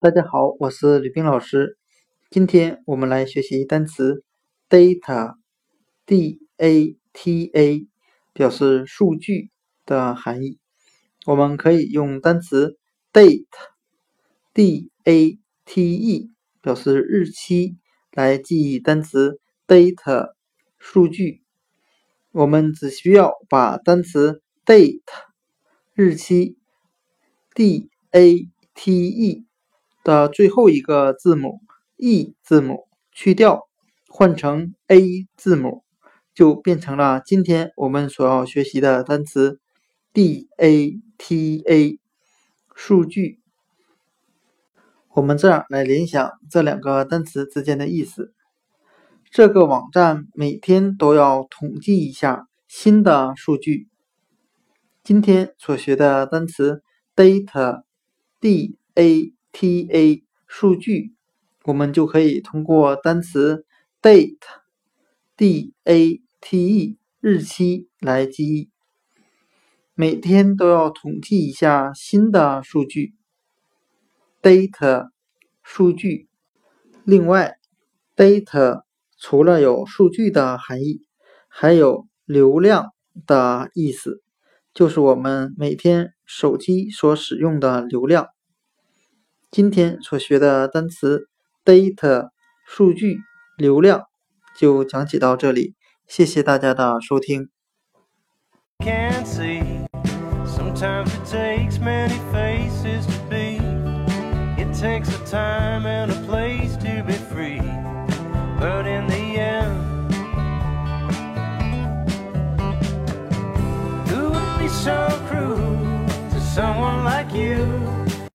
大家好，我是吕冰老师。今天我们来学习单词 data，d a t a，表示数据的含义。我们可以用单词 date，d a t e，表示日期来记忆单词 data，数据。我们只需要把单词 date，日期，d a t e。的最后一个字母 e 字母去掉，换成 a 字母，就变成了今天我们所要学习的单词 data 数据。我们这样来联想这两个单词之间的意思：这个网站每天都要统计一下新的数据。今天所学的单词 data，d a。T A 数据，我们就可以通过单词 date D A T E 日期来记忆。每天都要统计一下新的数据，data 数据。另外，data 除了有数据的含义，还有流量的意思，就是我们每天手机所使用的流量。今天所学的单词 data 数据流量就讲解到这里，谢谢大家的收听。someone like you